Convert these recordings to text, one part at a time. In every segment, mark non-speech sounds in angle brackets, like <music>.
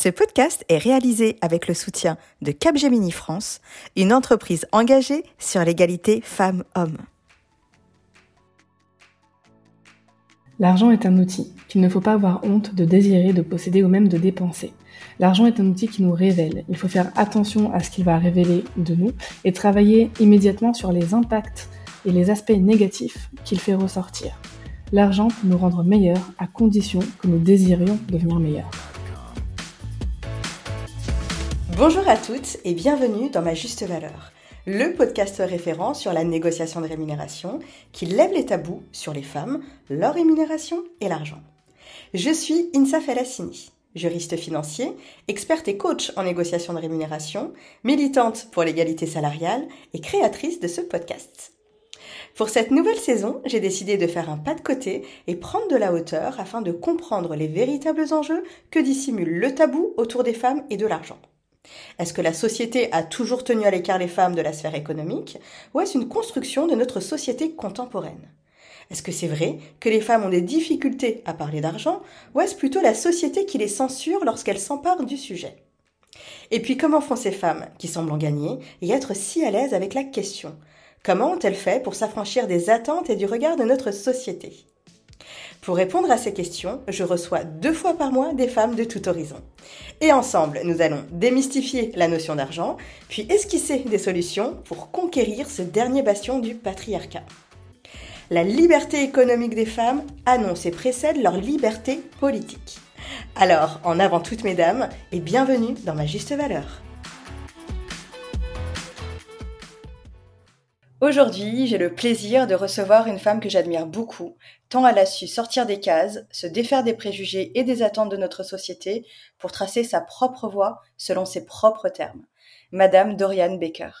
Ce podcast est réalisé avec le soutien de Capgemini France, une entreprise engagée sur l'égalité femmes-hommes. L'argent est un outil qu'il ne faut pas avoir honte de désirer, de posséder ou même de dépenser. L'argent est un outil qui nous révèle. Il faut faire attention à ce qu'il va révéler de nous et travailler immédiatement sur les impacts et les aspects négatifs qu'il fait ressortir. L'argent peut nous rendre meilleurs à condition que nous désirions devenir meilleurs. Bonjour à toutes et bienvenue dans Ma Juste Valeur, le podcast référent sur la négociation de rémunération qui lève les tabous sur les femmes, leur rémunération et l'argent. Je suis Insa Felassini, juriste financier, experte et coach en négociation de rémunération, militante pour l'égalité salariale et créatrice de ce podcast. Pour cette nouvelle saison, j'ai décidé de faire un pas de côté et prendre de la hauteur afin de comprendre les véritables enjeux que dissimule le tabou autour des femmes et de l'argent. Est-ce que la société a toujours tenu à l'écart les femmes de la sphère économique ou est-ce une construction de notre société contemporaine? Est-ce que c'est vrai que les femmes ont des difficultés à parler d'argent ou est-ce plutôt la société qui les censure lorsqu'elles s'emparent du sujet? Et puis comment font ces femmes qui semblent en gagner et être si à l'aise avec la question? Comment ont-elles fait pour s'affranchir des attentes et du regard de notre société? Pour répondre à ces questions, je reçois deux fois par mois des femmes de tout horizon. Et ensemble, nous allons démystifier la notion d'argent, puis esquisser des solutions pour conquérir ce dernier bastion du patriarcat. La liberté économique des femmes annonce et précède leur liberté politique. Alors, en avant toutes mesdames, et bienvenue dans ma juste valeur. Aujourd'hui, j'ai le plaisir de recevoir une femme que j'admire beaucoup, tant elle a su sortir des cases, se défaire des préjugés et des attentes de notre société pour tracer sa propre voie selon ses propres termes. Madame Dorian Baker.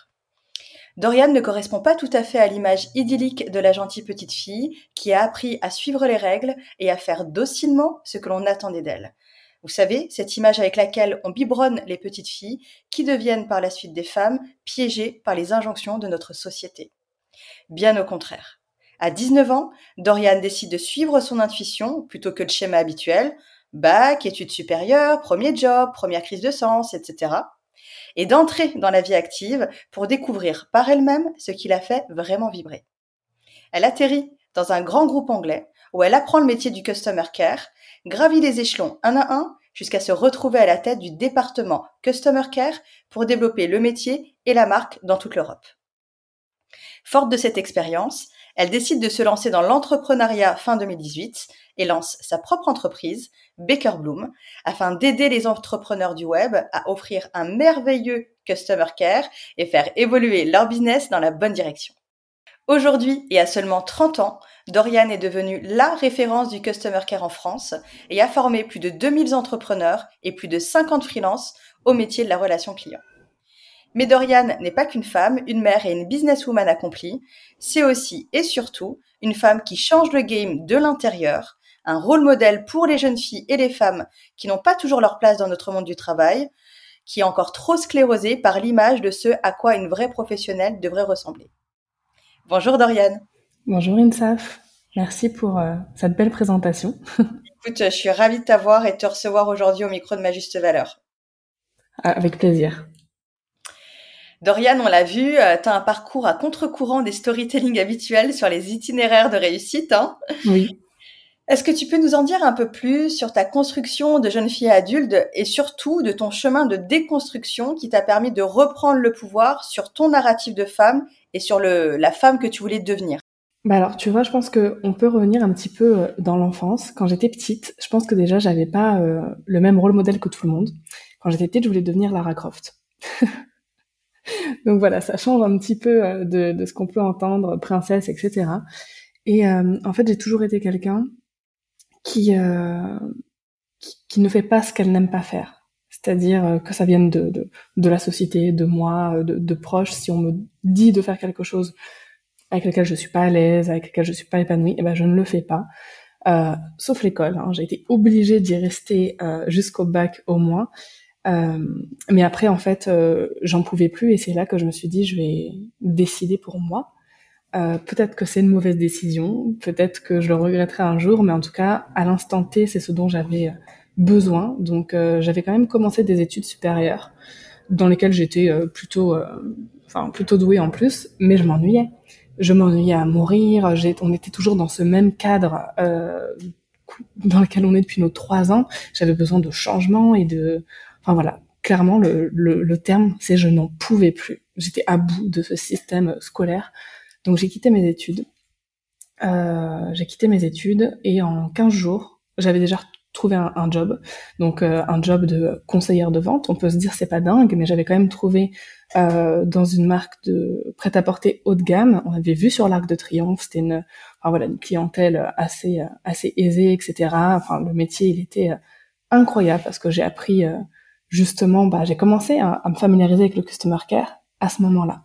Dorian ne correspond pas tout à fait à l'image idyllique de la gentille petite fille qui a appris à suivre les règles et à faire docilement ce que l'on attendait d'elle. Vous savez, cette image avec laquelle on biberonne les petites filles qui deviennent par la suite des femmes piégées par les injonctions de notre société. Bien au contraire. À 19 ans, Dorian décide de suivre son intuition plutôt que le schéma habituel, bac, études supérieures, premier job, première crise de sens, etc. Et d'entrer dans la vie active pour découvrir par elle-même ce qui l'a fait vraiment vibrer. Elle atterrit dans un grand groupe anglais où elle apprend le métier du customer care gravit les échelons un à un jusqu'à se retrouver à la tête du département Customer Care pour développer le métier et la marque dans toute l'Europe. Forte de cette expérience, elle décide de se lancer dans l'entrepreneuriat fin 2018 et lance sa propre entreprise, Baker Bloom, afin d'aider les entrepreneurs du web à offrir un merveilleux customer care et faire évoluer leur business dans la bonne direction. Aujourd'hui et à seulement 30 ans, Dorian est devenue la référence du Customer Care en France et a formé plus de 2000 entrepreneurs et plus de 50 freelances au métier de la relation client. Mais Dorian n'est pas qu'une femme, une mère et une businesswoman accomplie, c'est aussi et surtout une femme qui change le game de l'intérieur, un rôle modèle pour les jeunes filles et les femmes qui n'ont pas toujours leur place dans notre monde du travail, qui est encore trop sclérosée par l'image de ce à quoi une vraie professionnelle devrait ressembler. Bonjour Dorian. Bonjour Insaf. Merci pour euh, cette belle présentation. <laughs> Écoute, je suis ravie de t'avoir et de te recevoir aujourd'hui au micro de ma juste valeur. Ah, avec plaisir. Dorian, on l'a vu, euh, tu as un parcours à contre-courant des storytelling habituels sur les itinéraires de réussite. Hein oui. Est-ce que tu peux nous en dire un peu plus sur ta construction de jeune fille adulte et surtout de ton chemin de déconstruction qui t'a permis de reprendre le pouvoir sur ton narratif de femme et sur le, la femme que tu voulais devenir? Bah alors, tu vois, je pense qu'on peut revenir un petit peu euh, dans l'enfance. Quand j'étais petite, je pense que déjà, j'avais pas euh, le même rôle modèle que tout le monde. Quand j'étais petite, je voulais devenir Lara Croft. <laughs> Donc voilà, ça change un petit peu euh, de, ce qu'on peut entendre, princesse, etc. Et en fait, j'ai toujours été quelqu'un qui, qui, ne fait pas ce qu'elle n'aime pas faire c'est-à-dire que ça vienne de, de, la société, de moi, de, proches. Si on me dit de faire quelque chose avec lequel je suis pas à l'aise, avec lequel je suis pas épanouie, eh ben je ne le fais pas. Euh, sauf l'école. Hein. J'ai été obligée d'y rester euh, jusqu'au bac au moins. Euh, mais après, en fait, j'en pouvais plus et c'est là que je me suis dit, je vais décider pour moi. peut-être que c'est une mauvaise décision, peut-être que je le regretterai un jour, mais en tout cas, à l'instant T, c'est ce dont j'avais besoin. Donc j'avais quand même commencé des études supérieures dans lesquelles j'étais plutôt, enfin plutôt douée en plus, mais je m'ennuyais. Je m'ennuyais à mourir. On était toujours dans ce même cadre dans lequel on est depuis nos trois ans. J'avais besoin de changement et de, enfin voilà, clairement le terme, c'est je n'en pouvais plus. J'étais à bout de ce système scolaire. Donc j'ai quitté mes études. Euh, j'ai quitté mes études et en 15 jours, j'avais déjà trouvé un, job. Donc euh, un job de conseillère de vente. On peut se dire c'est pas dingue, mais j'avais quand même trouvé euh, dans une marque de prêt-à-porter haut de gamme. On avait vu sur l'Arc de Triomphe, c'était une, enfin, voilà, une clientèle assez assez aisée, etc. Enfin le métier il était incroyable parce que j'ai appris justement, bah, j'ai commencé à, me familiariser avec le customer care à ce moment-là.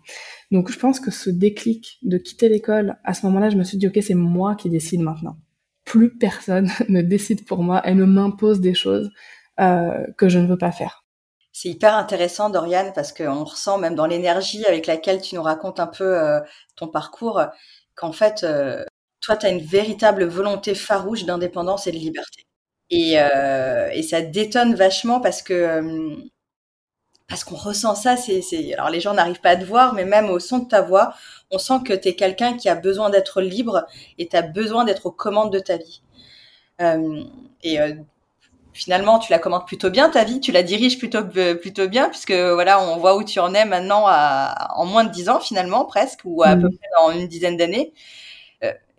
Donc je pense que ce déclic de quitter l'école, à ce moment-là, je me suis dit, ok, c'est moi qui décide maintenant. Plus personne <laughs> ne décide pour moi et ne m'impose des choses euh, que je ne veux pas faire. C'est hyper intéressant, Dorian, parce qu'on ressent même dans l'énergie avec laquelle tu nous racontes un peu euh, ton parcours, qu'en fait, euh, toi, tu as une véritable volonté farouche d'indépendance et de liberté. Et, ça détonne vachement parce que parce qu'on ressent ça. C'est, alors les gens n'arrivent pas à te voir, mais même au son de ta voix, on sent que tu es quelqu'un qui a besoin d'être libre et tu as besoin d'être aux commandes de ta vie. Euh, et euh, finalement, tu la commandes plutôt bien ta vie, tu la diriges plutôt plutôt bien puisque voilà, on voit où tu en es maintenant à, en moins de dix ans finalement presque ou à, peu mmh. près dans une dizaine d'années.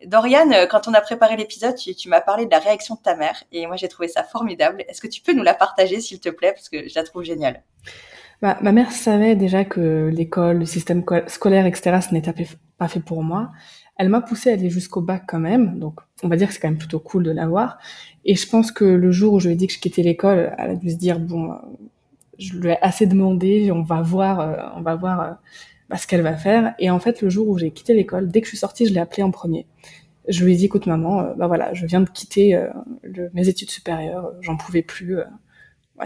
Dorian, euh, quand on a préparé l'épisode, tu, m'as parlé de la réaction de ta mère et moi j'ai trouvé ça formidable. Est-ce que tu peux nous la partager s'il te plaît parce que je la trouve géniale. Bah, ma mère savait déjà que l'école, le système scolaire, etc., ce n'était pas fait pour moi. Elle m'a poussé à aller jusqu'au bac quand même, donc on va dire que c'est quand même plutôt cool de l'avoir. Et je pense que le jour où je lui ai dit que je quittais l'école, elle a dû se dire bon, je lui ai assez demandé, on va voir, on va voir bah, ce qu'elle va faire. Et en fait, le jour où j'ai quitté l'école, dès que je suis sortie, je l'ai appelée en premier. Je lui ai dit, écoute maman, euh, bah voilà, je viens de quitter euh, mes études supérieures, j'en pouvais plus. Euh,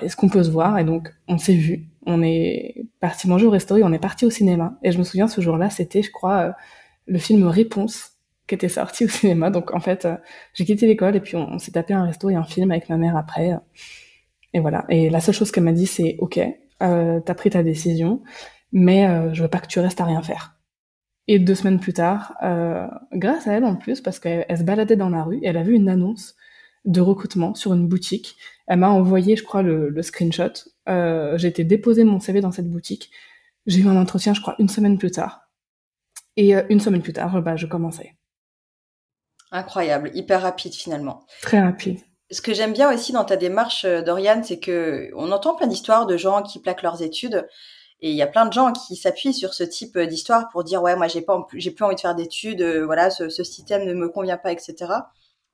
est-ce qu'on peut se voir? Et donc, on s'est vu. On est parti manger au restaurant, on est parti au cinéma. Et je me souviens, ce jour-là, c'était, je crois, le film Réponse qui était sorti <laughs> au cinéma. Donc, en fait, j'ai quitté l'école et puis on, s'est tapé un resto et un film avec ma mère après. Et voilà. Et la seule chose qu'elle m'a dit, c'est, OK, euh, t'as pris ta décision mais euh, je veux pas que tu restes à rien faire. Et deux semaines plus tard, euh, grâce à elle en plus, parce qu'elle se baladait dans la rue, et elle a vu une annonce de recrutement sur une boutique. Elle m'a envoyé, je crois, le, le screenshot. Euh, j'ai été déposer mon CV dans cette boutique. J'ai eu un entretien, je crois, une semaine plus tard. Et euh, une semaine plus tard, bah, je commençais. Incroyable, hyper rapide finalement. Très rapide. Ce que j'aime bien aussi dans ta démarche, euh, Dorian, c'est que on entend plein d'histoires de gens qui plaquent leurs études et il y a plein de gens qui s'appuient sur ce type d'histoire pour dire ouais moi j'ai pas j'ai plus envie de faire d'études, voilà ce, ce, système ne me convient pas, etc.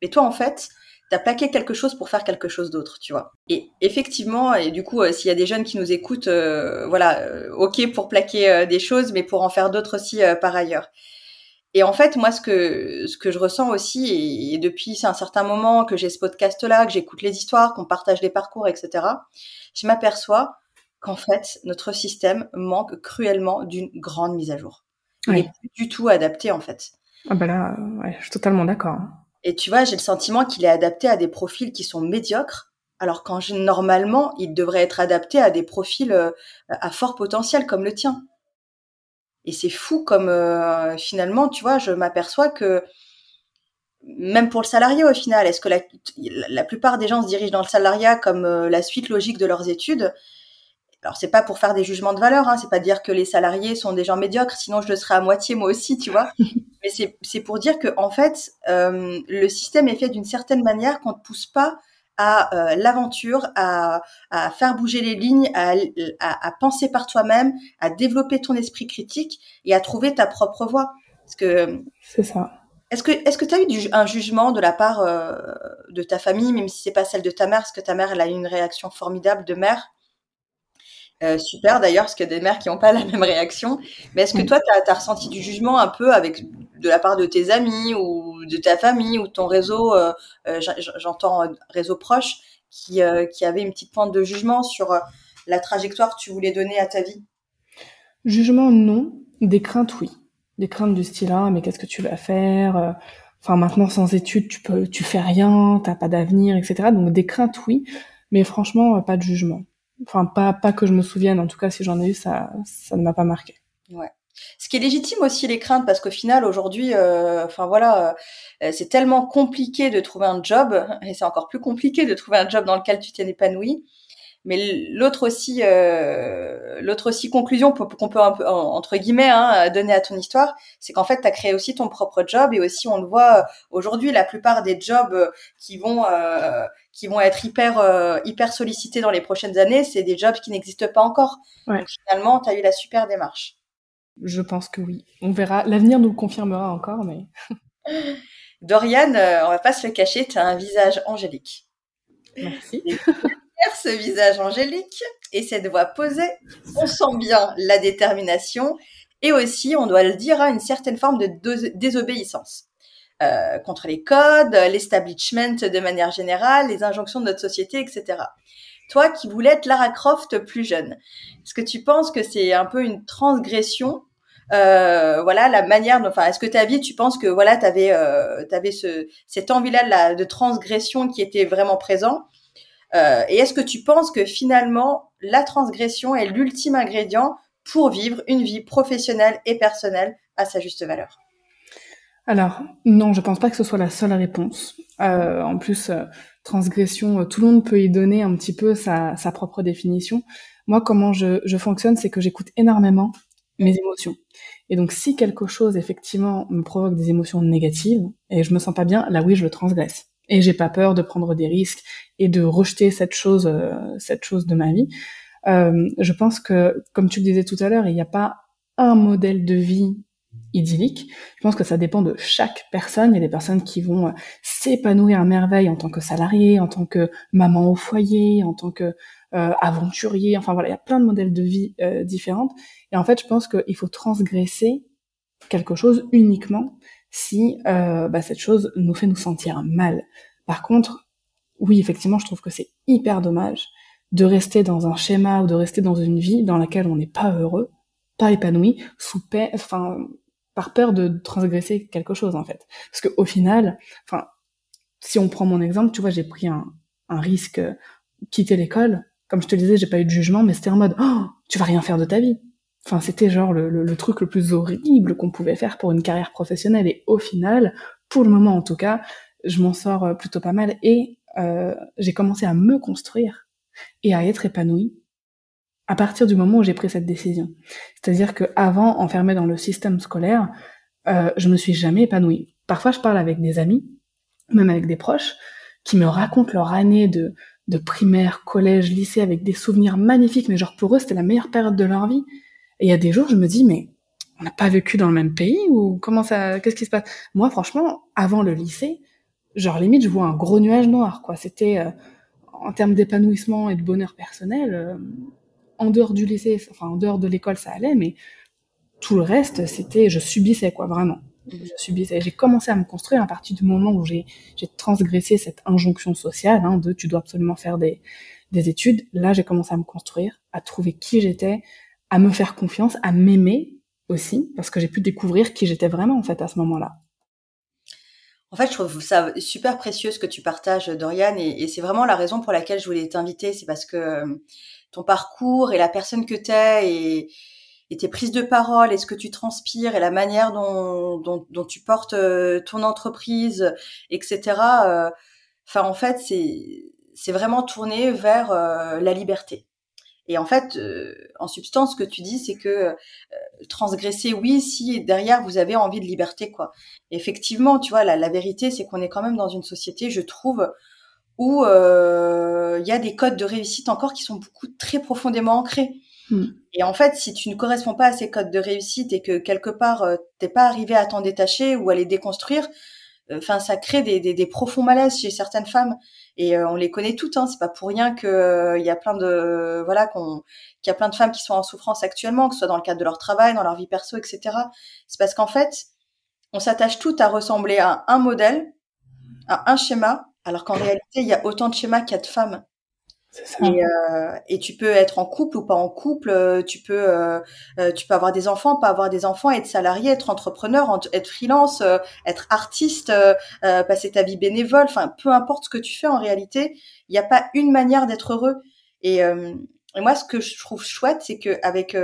Mais toi en fait t'as plaqué quelque chose pour faire quelque chose d'autre, tu vois. Et effectivement, et du coup, euh, s'il y a des jeunes qui nous écoutent, voilà, ok pour plaquer des choses, mais pour en faire d'autres aussi par ailleurs. Et en fait, moi, ce que ce que je ressens aussi, et, et depuis c'est un certain moment que j'ai ce podcast-là, que j'écoute les histoires, qu'on partage les parcours, etc. Je m'aperçois qu'en fait, notre système manque cruellement d'une grande mise à jour. Il n'est plus du tout adapté, en fait. Ah bah là, ouais, je suis totalement d'accord. Et tu vois, j'ai le sentiment qu'il est adapté à des profils qui sont médiocres, alors qu'en normalement, il devrait être adapté à des profils euh, à fort potentiel comme le tien. Et c'est fou comme euh, finalement, tu vois, je m'aperçois que même pour le salarié au final, est-ce que la, la, plupart des gens se dirigent dans le salariat comme euh, la suite logique de leurs études? Alors c'est pas pour faire des jugements de valeur, hein, c'est pas dire que les salariés sont des gens médiocres, sinon je le serais à moitié moi aussi, tu vois. <laughs> Mais c'est c'est pour dire que en fait euh, le système est fait d'une certaine manière qu'on ne pousse pas à euh, l'aventure, à, à faire bouger les lignes, à, à, à penser par toi-même, à développer ton esprit critique et à trouver ta propre voie. Parce que c'est ça. Est-ce que est-ce que tu as eu du, un jugement de la part euh, de ta famille, même si c'est pas celle de ta mère, parce que ta mère elle a eu une réaction formidable de mère? Euh, super d'ailleurs, parce qu'il y a des mères qui n'ont pas la même réaction. Mais est-ce que toi, tu as, ressenti du jugement un peu avec de la part de tes amis ou de ta famille ou de ton réseau, euh, euh j'entends réseau proche, qui, euh, qui avait une petite pointe de jugement sur la trajectoire que tu voulais donner à ta vie? Jugement, non. Des craintes, oui. Des craintes du style, ah, mais qu'est-ce que tu vas faire Enfin, maintenant, sans études, tu peux, tu fais rien, t'as pas d'avenir, etc. Donc, des craintes, oui. Mais franchement, pas de jugement. Enfin, pas, pas que je me souvienne. En tout cas, si j'en ai eu, ça, ça ne m'a pas marqué. Ouais. Ce qui est légitime aussi les craintes parce qu'au final aujourd'hui, euh, enfin voilà, euh, c'est tellement compliqué de trouver un job et c'est encore plus compliqué de trouver un job dans lequel tu t'es épanoui. Mais l'autre aussi, euh, l'autre aussi conclusion qu'on peut un peu entre guillemets hein, donner à ton histoire, c'est qu'en fait, tu as créé aussi ton propre job et aussi on le voit aujourd'hui, la plupart des jobs qui vont qui vont être hyper hyper sollicités dans les prochaines années, c'est des jobs qui n'existent pas encore. Donc finalement, tu as eu la super démarche. Je pense que oui. On verra. L'avenir nous le confirmera encore, mais. <laughs> Dorian, euh, on va pas se le cacher, tu as un visage angélique. Merci. <laughs> ce visage angélique et cette voix posée, on sent bien la détermination et aussi, on doit le dire, hein, une certaine forme de désobéissance. Euh, contre les codes, l'establishment de manière générale, les injonctions de notre société, etc. Toi qui voulais être Lara Croft plus jeune, est-ce que tu penses que c'est un peu une transgression euh, voilà la manière enfin est-ce que ta vie tu penses que voilà tu avais euh, avais ce cette envie là de, transgression qui était vraiment présent euh, et est-ce que tu penses que finalement la transgression est l'ultime ingrédient pour vivre une vie professionnelle et personnelle à sa juste valeur? Alors non je pense pas que ce soit la seule réponse euh, en plus transgression, euh, tout le monde peut y donner un petit peu sa, propre définition. Moi, comment je, je fonctionne, c'est que j'écoute énormément mes émotions. Et donc, si quelque chose, effectivement, me provoque des émotions négatives, et je me sens pas bien, là oui, je le transgresse. Et j'ai pas peur de prendre des risques et de rejeter cette chose, euh, cette chose de ma vie. Euh, je pense que, comme tu le disais tout à l'heure, il n'y a pas un modèle de vie idyllique. Je pense que ça dépend de chaque personne. Il y a des personnes qui vont euh, s'épanouir à merveille en tant que salarié, en tant que maman au foyer, en tant que aventurier. Enfin voilà, il y a plein de modèles de vie euh, différentes. Et en fait, je pense qu'il faut transgresser quelque chose uniquement si bah, cette chose nous fait nous sentir mal. Par contre, oui, effectivement, je trouve que c'est hyper dommage de rester dans un schéma ou de rester dans une vie dans laquelle on n'est pas heureux, pas épanoui, sous paix, enfin, par peur de transgresser quelque chose en fait. Parce que au final, enfin, si on prend mon exemple, tu vois, j'ai pris un, un risque, euh, quitter l'école. Comme je te disais, j'ai pas eu de jugement, mais c'était en mode, oh, tu vas rien faire de ta vie. Enfin, c'était genre le, truc le plus horrible qu'on pouvait faire pour une carrière professionnelle. Et au final, pour le moment en tout cas, je m'en sors euh, plutôt pas mal. Et euh, j'ai commencé à me construire et à être épanouie à partir du moment où j'ai pris cette décision. C'est-à-dire que avant, enfermée dans le système scolaire, euh, je me suis jamais épanouie. Parfois, je parle avec des amis, même avec des proches, qui me racontent leur année de, de primaire, collège, lycée, avec des souvenirs magnifiques, mais genre pour eux, c'était la meilleure période de leur vie. Et il y a des jours, je me dis, mais on n'a pas vécu dans le même pays ou comment ça, qu'est-ce qui se passe? Moi, franchement, avant le lycée, genre limite, je vois un gros nuage noir, quoi. C'était euh, en termes d'épanouissement et de bonheur personnel. Euh, en dehors du lycée, enfin en dehors de l'école, ça allait, mais tout le reste, c'était, je subissais quoi, vraiment. Je subissais. J'ai commencé à me construire à partir du moment où j'ai transgressé cette injonction sociale hein, de tu dois absolument faire des études. Là, j'ai commencé à me construire, à trouver qui j'étais, à me faire confiance, à m'aimer aussi, parce que j'ai pu découvrir qui j'étais vraiment en fait à ce moment-là. En fait, je trouve ça super précieux ce que tu partages, Dorian, et, et c'est vraiment la raison pour laquelle je voulais t'inviter. C'est parce que euh, ton parcours et la personne que tu es et, tes prises de parole et ce que tu transpires et la manière dont, tu portes euh, ton entreprise, etc. Euh, enfin, en fait, c'est vraiment tourné vers la liberté. Et en fait, en substance, ce que tu dis, c'est que transgresser, oui, si derrière vous avez envie de liberté, quoi. effectivement, tu vois, la, la vérité, c'est qu'on est quand même dans une société, je trouve, où euh, il y a des codes de réussite encore qui sont beaucoup très profondément ancrés. Hmm. Et en fait, si tu ne corresponds pas à ces codes de réussite et que quelque part euh, t'es pas arrivé à t'en détacher ou à les déconstruire, euh, enfin ça crée des, des, des, profonds malaises chez certaines femmes et on les connaît toutes. Hein, c'est pas pour rien que il y a plein de voilà qu'on qu'il y a plein de femmes qui sont en souffrance actuellement, que ce soit dans le cadre de leur travail, dans leur vie perso, etc. C'est parce qu'en fait, on s'attache toutes à ressembler à un modèle, à un schéma, alors qu'en réalité, il y a autant de schémas qu'il y a de femmes. Et, euh, et, tu peux être en couple ou pas en couple, euh, tu peux euh, euh, tu peux avoir des enfants, pas avoir des enfants, être salarié, être entrepreneur, être freelance, être artiste, passer ta vie bénévole, enfin peu importe ce que tu fais en réalité, il n'y a pas une manière d'être heureux. Et, et, moi ce que je trouve chouette, c'est que avec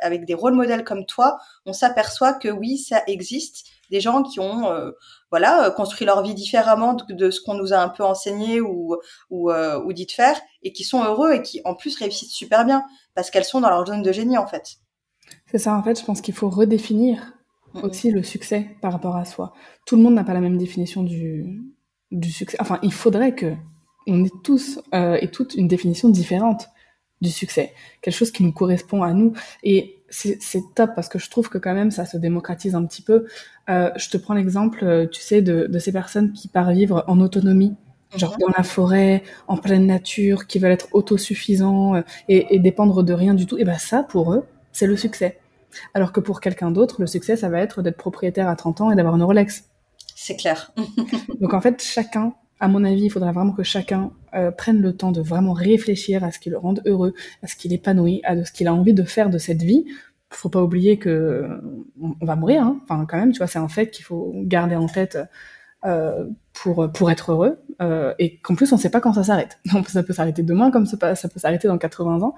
avec des rôles modèles comme toi, on s'aperçoit que oui ça existe, des gens qui ont voilà, euh, construit leur vie différemment de, ce qu'on nous a un peu enseigné ou, ou, euh, ou dit de faire, et qui sont heureux et qui en plus réussissent super bien, parce qu'elles sont dans leur zone de génie en fait. C'est ça, en fait, je pense qu'il faut redéfinir aussi le succès par rapport à soi. Tout le monde n'a pas la même définition du, du succès. Enfin, il faudrait que on ait tous euh, et toutes une définition différente du succès, quelque chose qui nous correspond à nous. Et c'est top parce que je trouve que quand même ça se démocratise un petit peu. Euh, je te prends l'exemple, euh, tu sais, de, de, ces personnes qui partent vivre en autonomie, genre mhm. dans la forêt, en pleine nature, qui veulent être autosuffisants euh, et, et, dépendre de rien du tout. Et ben ça, pour eux, c'est le succès. Alors que pour quelqu'un d'autre, le succès, ça va être d'être propriétaire à 30 ans et d'avoir une Rolex. C'est clair. <laughs> Donc en fait, chacun à mon avis, il faudra vraiment que chacun euh, prenne le temps de vraiment réfléchir à ce qui le rende heureux, à ce qu'il épanouit, à ce qu'il a envie de faire de cette vie. Faut pas oublier que on, va mourir, hein. enfin quand même, tu vois, c'est un fait qu'il faut garder en tête euh, pour pour être heureux, euh, et qu'en plus on sait pas quand ça s'arrête. <laughs> ça peut s'arrêter demain, comme ça, ça peut s'arrêter dans 80 ans.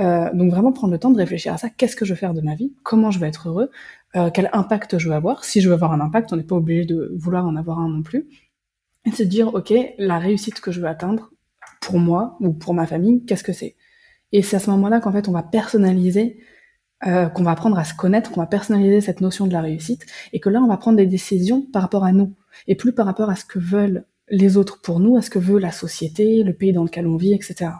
Euh, donc vraiment prendre le temps de réfléchir à ça. Qu'est-ce que je veux faire de ma vie? Comment je vais être heureux? Euh, Quel impact je veux avoir? Si je veux avoir un impact, on n'est pas obligé de vouloir en avoir un non plus et se dire, OK, la réussite que je veux atteindre pour moi ou pour ma famille, qu'est-ce que c'est? Et c'est à ce moment-là qu'en fait, on va personnaliser, euh, qu'on va apprendre à se connaître, qu'on va personnaliser cette notion de la réussite, et que là, on va prendre des décisions par rapport à nous, et plus par rapport à ce que veulent les autres pour nous, à ce que veut la société, le pays dans lequel on vit, etc.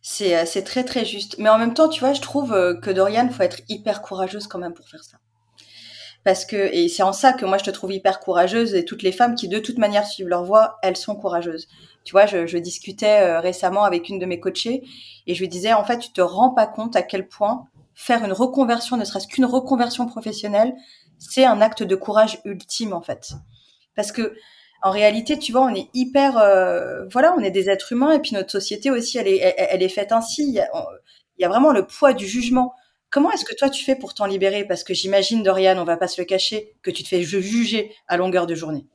C'est, euh, c'est très très juste. Mais en même temps, tu vois, je trouve euh, que Dorian, faut être hyper courageuse quand même pour faire ça parce que et c'est en ça que moi je te trouve hyper courageuse et toutes les femmes qui de toute manière suivent leur voie, elles sont courageuses. Tu vois, je, je discutais euh, récemment avec une de mes coachées et je lui disais en fait, tu te rends pas compte à quel point faire une reconversion, ne serait-ce qu'une reconversion professionnelle, c'est un acte de courage ultime en fait. Parce que en réalité, tu vois, on est hyper, euh, voilà, on est des êtres humains et puis notre société aussi, elle est, elle, est faite ainsi. Il y, a, il y a vraiment le poids du jugement. Comment est-ce que toi tu fais pour t'en libérer? Parce que j'imagine, Dorian, on va pas se le cacher, que tu te fais juger à longueur de journée.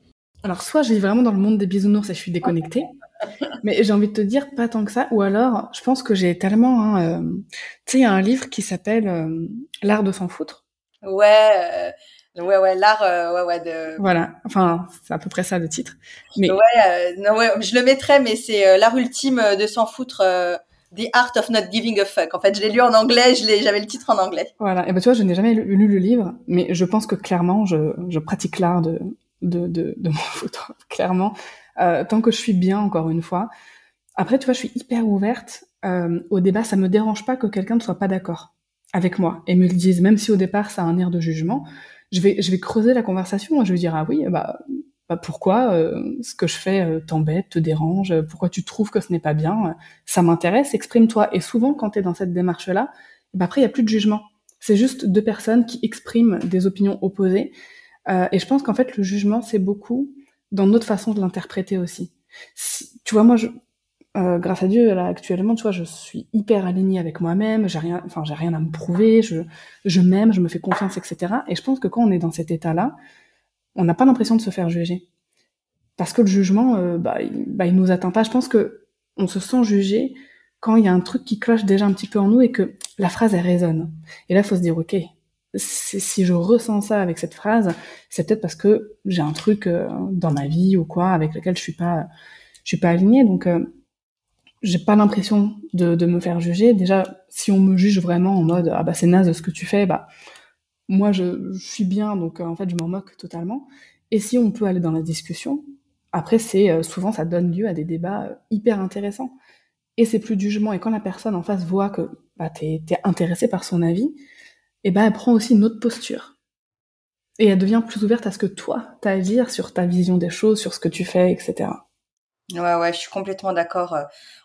Alors, soit j'ai vraiment dans le monde des bisounours et je suis déconnectée, <laughs> mais j'ai envie de te dire pas tant que ça. Ou alors, je pense que j'ai tellement. Hein, euh, tu sais, il y a un livre qui s'appelle euh, L'art de s'en foutre. Ouais. Euh, ouais, ouais, l'art, ouais, ouais, de. Voilà, enfin, c'est à peu près ça le titre. Mais... Ouais, non, ouais, je le mettrais, mais c'est l'art ultime de s'en foutre The Art of Not Giving a Fuck. En fait, je l'ai lu en anglais, j'avais le titre en anglais. Voilà. Et ben tu vois, je n'ai jamais lu, le livre, mais je pense que clairement, je, pratique l'art de, de, de, de <laughs> m'en foutre. Clairement, euh, tant que je suis bien, encore une fois. Après, tu vois, je suis hyper ouverte euh, au débat. Ça me dérange pas que quelqu'un ne soit pas d'accord avec moi et me le dise, même si au départ ça a un air de jugement. Je vais, je vais creuser la conversation. Je vais dire ah oui, bah bah, pourquoi euh, ce que je fais euh, t'embête, te dérange, pourquoi tu trouves que ce n'est pas bien, ça m'intéresse, exprime-toi. Et souvent, quand tu es dans cette démarche-là, bah après, il n'y a plus de jugement. C'est juste deux personnes qui expriment des opinions opposées. Euh, et je pense qu'en fait, le jugement, c'est beaucoup dans notre façon de l'interpréter aussi. tu vois, moi, je, euh, grâce à Dieu, là, actuellement, tu vois, je suis hyper alignée avec moi-même, j'ai rien, enfin, j'ai rien à me prouver, je, je m'aime, je me fais confiance, etc. Et je pense que quand on est dans cet état-là, on n'a pas l'impression de se faire juger. Parce que le jugement, euh, bah, il, bah, nous atteint pas. Je pense que on se sent jugé quand il y a un truc qui cloche déjà un petit peu en nous et que la phrase, elle résonne. Et là, faut se dire, OK, si je ressens ça avec cette phrase, c'est peut-être parce que j'ai un truc euh, dans ma vie ou quoi avec lequel je suis pas, je suis pas alignée. Donc, euh, j'ai pas l'impression de, de, me faire juger. Déjà, si on me juge vraiment en mode ah bah c'est naze ce que tu fais, bah moi je, suis bien, donc euh, en fait je m'en moque totalement. Et si on peut aller dans la discussion, après c'est euh, souvent ça donne lieu à des débats euh, hyper intéressants. Et c'est plus du jugement. Et quand la personne en face voit que bah, t'es es intéressé par son avis, et ben elle prend aussi une autre posture. Et elle devient plus ouverte à ce que toi t'as à dire sur ta vision des choses, sur ce que tu fais, etc. Ouais, ouais, je suis complètement d'accord.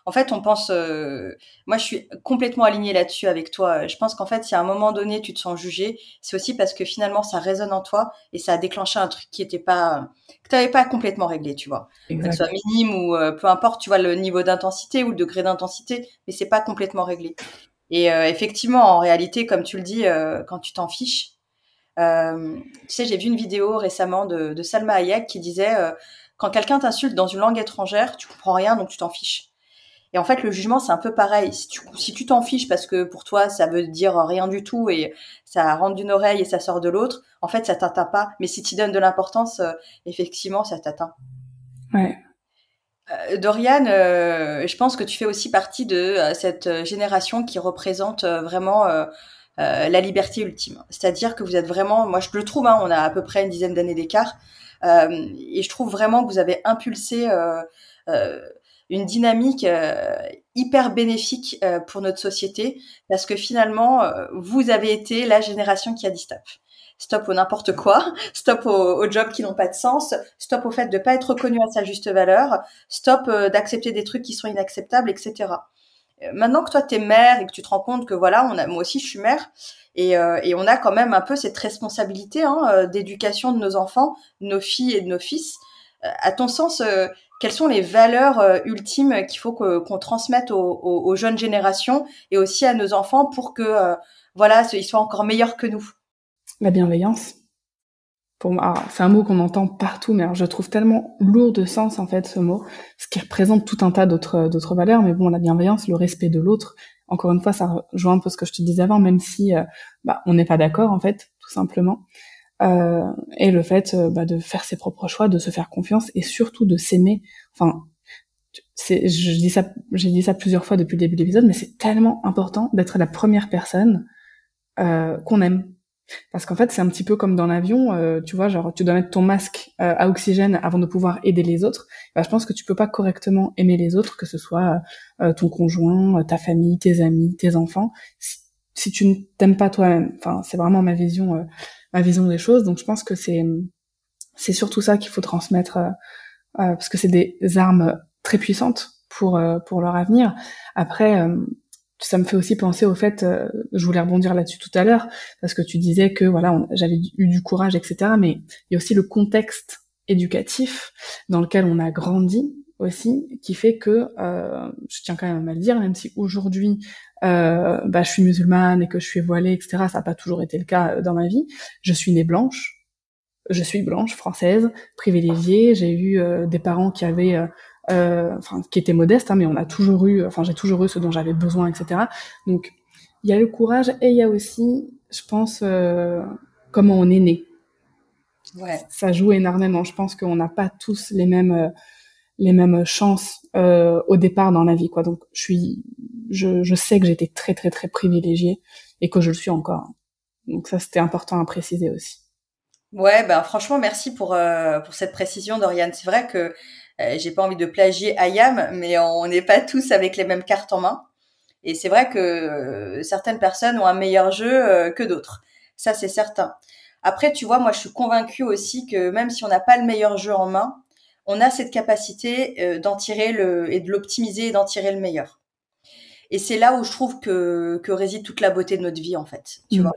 En fait, on pense, euh, moi, je suis complètement alignée là-dessus avec toi. Je pense qu'en fait, si à un moment donné, tu te sens jugé, c'est aussi parce que finalement, ça résonne en toi et ça a déclenché un truc qui était pas, que tu n'avais pas complètement réglé, tu vois. Que ce soit minime ou euh, peu importe, tu vois, le niveau d'intensité ou le degré d'intensité, mais c'est pas complètement réglé. Et euh, effectivement, en réalité, comme tu le dis, quand tu t'en fiches, tu sais, j'ai vu une vidéo récemment de, de Salma Hayek qui disait quand quelqu'un t'insulte dans une langue étrangère, tu comprends rien, donc tu t'en fiches. Et en fait, le jugement, c'est un peu pareil. Si tu si tu t'en fiches parce que pour toi, ça veut dire rien du tout et ça rentre d'une oreille et ça sort de l'autre, en fait, ça t'atteint pas. Mais si tu donnes de l'importance, euh, effectivement, ça t'atteint. Ouais. Euh, Dorian, euh, je pense que tu fais aussi partie de cette génération qui représente vraiment la liberté ultime. C'est-à-dire que vous êtes vraiment, moi je le trouve, hein, on a à peu près une dizaine d'années d'écart, et je trouve vraiment que vous avez impulsé euh, euh, une dynamique hyper bénéfique pour notre société. Parce que finalement, vous avez été la génération qui a dit stop. Stop au n'importe quoi, <laughs> stop aux, jobs qui n'ont pas de sens, stop au fait de pas être reconnu à sa juste valeur, stop d'accepter des trucs qui sont inacceptables, etc. Maintenant que toi t'es mère et que tu te rends compte que voilà, on a, moi aussi je suis mère, et, euh, et, on a quand même un peu cette responsabilité hein, euh, d'éducation de nos enfants, de nos filles et de nos fils. Euh, à ton sens, quelles sont les valeurs ultimes qu'il faut qu'on transmette aux, aux, jeunes générations et aussi à nos enfants pour que voilà, ils soient encore meilleurs que nous? La bienveillance. Pour c'est un mot qu'on entend partout, mais alors je trouve tellement lourd de sens en fait ce mot, ce qui représente tout un tas d'autres d'autres valeurs. Mais bon, la bienveillance, le respect de l'autre, encore une fois, ça rejoint un peu ce que je te disais avant, même si euh, bah, on n'est pas d'accord en fait, tout simplement. Euh, et le fait euh, bah, de faire ses propres choix, de se faire confiance et surtout de s'aimer. Enfin, c'est, je dis ça, j'ai dit ça plusieurs fois depuis le début de l'épisode, mais c'est tellement important d'être la première personne qu'on aime parce qu'en fait, c'est un petit peu comme dans l'avion, euh, tu vois, genre tu dois mettre ton masque euh, à oxygène avant de pouvoir aider les autres. Bah, je pense que tu peux pas correctement aimer les autres, que ce soit euh, ton conjoint, ta famille, tes amis, tes enfants, si, tu ne t'aimes pas toi-même. Enfin, c'est vraiment ma vision, ma vision des choses. Donc, je pense que c'est c'est surtout ça qu'il faut transmettre, parce que c'est des armes très puissantes pour pour leur avenir. Après ça me fait aussi penser au fait, euh, je voulais rebondir là-dessus tout à l'heure, parce que tu disais que voilà, j'avais eu du courage, etc. Mais il y a aussi le contexte éducatif dans lequel on a grandi aussi, qui fait que, euh, je tiens quand même à le dire, même si aujourd'hui euh, bah, je suis musulmane et que je suis voilée, etc. Ça n'a pas toujours été le cas dans ma vie. Je suis née blanche, je suis blanche, française, privilégiée. J'ai eu des parents qui avaient euh, enfin qui était modeste, hein, mais on a toujours eu, enfin j'ai toujours eu ce dont j'avais besoin, etc. Donc il y a le courage et il y a aussi, je pense, euh, comment on est né. Ouais. Ça joue énormément. Je pense qu'on n'a pas tous les mêmes euh, les mêmes chances euh, au départ dans la vie, quoi. Donc je suis, je, je sais que j'étais très très très privilégiée et que je le suis encore. Donc ça c'était important à préciser aussi. Ouais, ben franchement merci pour euh, pour cette précision, Dorian. C'est vrai que euh, j'ai pas envie de plagier Ayam, mais on n'est pas tous avec les mêmes cartes en main. Et c'est vrai que euh, certaines personnes ont un meilleur jeu euh, que d'autres. Ça, c'est certain. Après, tu vois, moi, je suis convaincue aussi que même si on n'a pas le meilleur jeu en main, on a cette capacité d'en tirer le et de l'optimiser et d'en tirer le meilleur. Et c'est là où je trouve que, que réside toute la beauté de notre vie, en fait. Tu mmh. vois.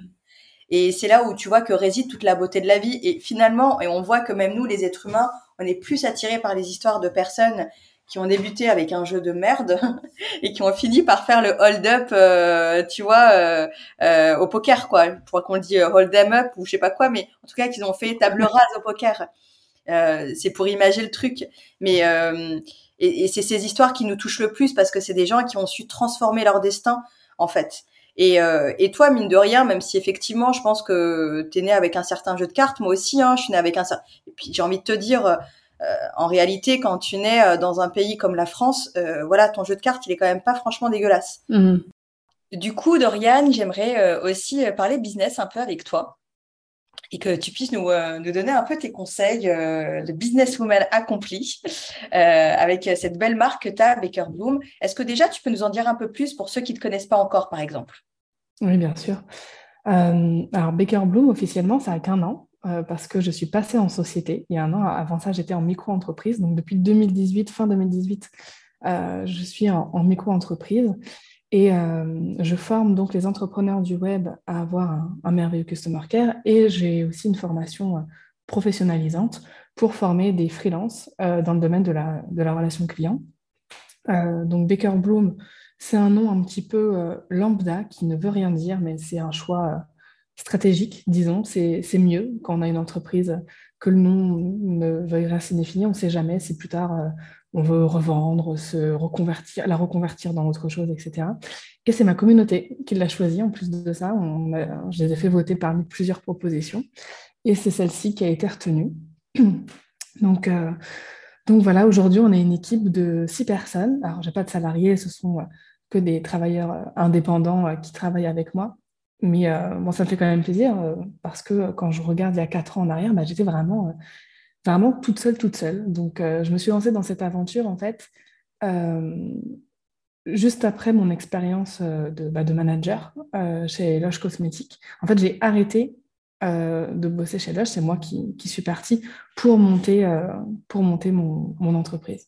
Et c'est là où tu vois que réside toute la beauté de la vie. Et finalement, et on voit que même nous, les êtres humains, on est plus attiré par les histoires de personnes qui ont débuté avec un jeu de merde <laughs> et qui ont fini par faire le hold-up, euh, tu vois, euh, euh, au poker, quoi. Je crois qu'on le dit hold them up ou je sais pas quoi, mais en tout cas qu'ils ont fait table rase au poker. c'est pour imaginer le truc. Mais et, et c'est ces histoires qui nous touchent le plus parce que c'est des gens qui ont su transformer leur destin, en fait. Et, euh, et toi, mine de rien, même si effectivement, je pense que tu es né avec un certain jeu de cartes, moi aussi, hein, je suis né avec un certain... Et puis j'ai envie de te dire, euh, en réalité, quand tu nais euh, dans un pays comme la France, euh, voilà, ton jeu de cartes, il est quand même pas franchement dégueulasse. Mmh. Du coup, Dorian, j'aimerais aussi parler business un peu avec toi et que tu puisses nous, nous donner un peu tes conseils euh, de businesswoman accomplie euh, avec cette belle marque que tu as, Baker Bloom. Est-ce que déjà tu peux nous en dire un peu plus pour ceux qui ne te connaissent pas encore, par exemple? Oui, bien sûr. Euh, alors, Baker Bloom, officiellement, ça a qu'un an. parce que je suis passée en société il y a un an. Avant ça, j'étais en micro-entreprise. Donc depuis 2018, fin 2018, je suis en, micro-entreprise. Et je forme donc les entrepreneurs du web à avoir un, merveilleux customer care. Et j'ai aussi une formation professionnalisante pour former des freelances dans le domaine de la, relation client. donc Baker Bloom, c'est un nom un petit peu euh, lambda qui ne veut rien dire, mais c'est un choix euh, stratégique, disons. C'est mieux quand on a une entreprise que le nom ne veuille rien signifier. On ne sait jamais si plus tard euh, on veut revendre, se reconvertir, la reconvertir dans autre chose, etc. Et c'est ma communauté qui l'a choisi. En plus de ça, je les ai fait voter parmi plusieurs propositions. Et c'est celle-ci qui a été retenue. <clears throat> Donc, donc voilà, aujourd'hui, on est une équipe de six personnes. Alors, j'ai pas de salariés, ce sont euh, que des travailleurs euh, indépendants euh, qui travaillent avec moi. Mais moi, ça me fait quand même plaisir parce que quand je regarde il y a quatre ans en arrière, bah, j'étais vraiment, vraiment toute seule, toute seule. Donc, je me suis lancée dans cette aventure, en fait, juste après mon expérience de, bah, de, manager chez Loge Cosmétique. En fait, j'ai arrêté euh, de bosser chez Lush, c'est moi qui, suis partie pour monter, euh, pour monter mon, entreprise.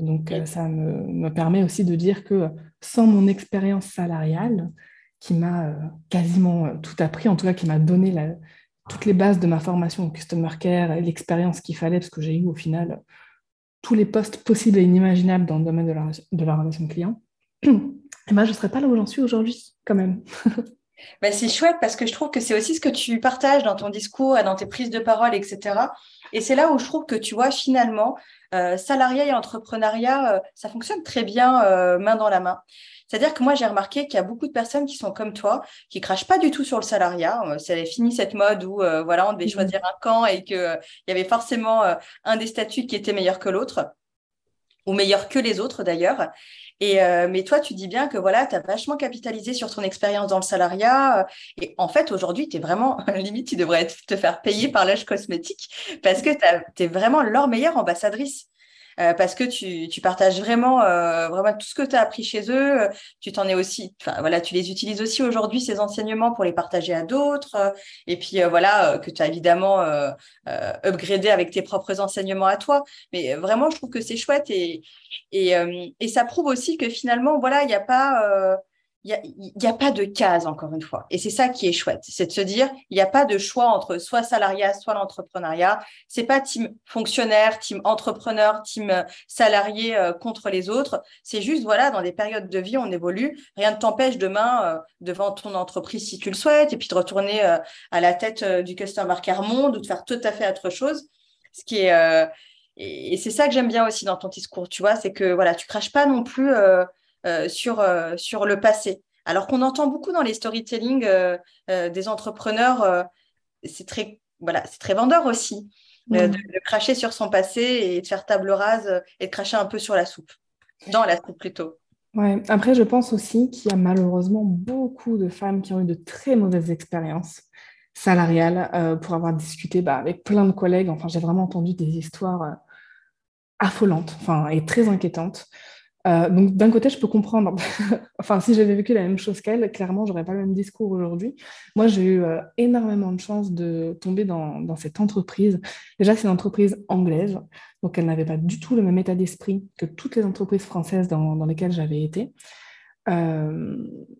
donc, euh, ça me, permet aussi de dire que sans mon expérience salariale, qui m'a quasiment tout appris, en tout cas qui m'a donné toutes les bases de ma formation au Customer Care et l'expérience qu'il fallait, parce que j'ai eu au final tous les postes possibles et inimaginables dans le domaine de la, de la relation client, et <clears throat> eh ben, je ne serais pas là où j'en suis aujourd'hui, quand même. <laughs> Bah, c'est chouette parce que je trouve que c'est aussi ce que tu partages dans ton discours et dans tes prises de parole, etc. Et c'est là où je trouve que tu vois finalement, euh, salariat et entrepreneuriat, euh, ça fonctionne très bien euh, main dans la main. C'est-à-dire que moi, j'ai remarqué qu'il y a beaucoup de personnes qui sont comme toi, qui crachent pas du tout sur le salariat. C'est fini cette mode où voilà, on devait mmh choisir un camp et qu'il y avait forcément un des statuts qui était meilleur que l'autre ou meilleur que les autres d'ailleurs. Et, euh, mais toi, tu dis bien que voilà, tu as vachement capitalisé sur ton expérience dans le salariat. Euh, et en fait, aujourd'hui, tu es vraiment, <laughs> limite, tu devrais te faire payer par l'âge cosmétique parce que tu es vraiment leur meilleure ambassadrice. Euh, parce que tu, tu partages vraiment, euh, vraiment tout ce que tu as appris chez eux. Tu t'en es aussi, enfin voilà, tu les utilises aussi aujourd'hui, ces enseignements, pour les partager à d'autres. et puis voilà, que tu as évidemment upgradé avec tes propres enseignements à toi. Mais vraiment, je trouve que c'est chouette et, et, et, ça prouve aussi que finalement, voilà, il n'y a pas il n'y a, pas de case, encore une fois. Et c'est ça qui est chouette, c'est de se dire, il n'y a pas de choix entre soit salariat, soit l'entrepreneuriat. C'est pas team fonctionnaire, team entrepreneur, team euh, salarié euh, contre les autres. C'est juste, voilà, dans des périodes de vie, on évolue. Rien ne t'empêche demain, euh, devant ton entreprise, si tu le souhaites, et puis de retourner à la tête du Customer Care Monde ou de faire tout à fait autre chose. Ce qui est, et, c'est ça que j'aime bien aussi dans ton discours, tu vois, c'est que, voilà, tu craches pas non plus euh, sur, euh, sur le passé. Alors qu'on entend beaucoup dans les storytelling euh, des entrepreneurs, c'est très, voilà, très vendeur aussi. De, de, cracher sur son passé et de faire table rase et de cracher un peu sur la soupe, dans la soupe plutôt. Ouais. Après, je pense aussi qu'il y a malheureusement beaucoup de femmes qui ont eu de très mauvaises expériences salariales pour avoir discuté bah, avec plein de collègues. Enfin, j'ai vraiment entendu des histoires affolantes enfin, et très inquiétantes. Euh, donc d'un côté, je peux comprendre. <laughs> enfin, si j'avais vécu la même chose qu'elle, clairement, j'aurais pas le même discours aujourd'hui. Moi, j'ai eu euh, énormément de chance de tomber dans, cette entreprise. Déjà, c'est une entreprise anglaise, donc elle n'avait pas du tout le même état d'esprit que toutes les entreprises françaises dans, lesquelles j'avais été. Euh,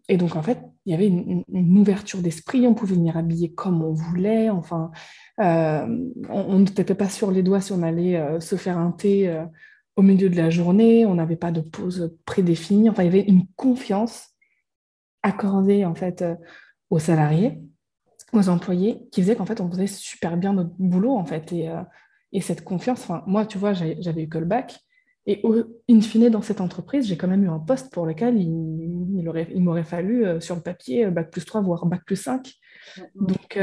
et donc, en fait, il y avait une, une ouverture d'esprit. On pouvait venir habiller comme on voulait. Enfin, on ne tapait pas sur les doigts si on allait se faire un thé au milieu de la journée, on n'avait pas de pause prédéfinie. Enfin, il y avait une confiance accordée en fait euh, aux salariés, aux employés, qui faisait qu'en fait on faisait super bien notre boulot en fait. Et, euh, et cette confiance, enfin, moi, tu vois, j'avais eu bac. Et in fine, dans cette entreprise, j'ai quand même eu un poste pour lequel il, il m'aurait fallu, euh, sur le papier, bac plus 3, voire bac plus 5. Donc,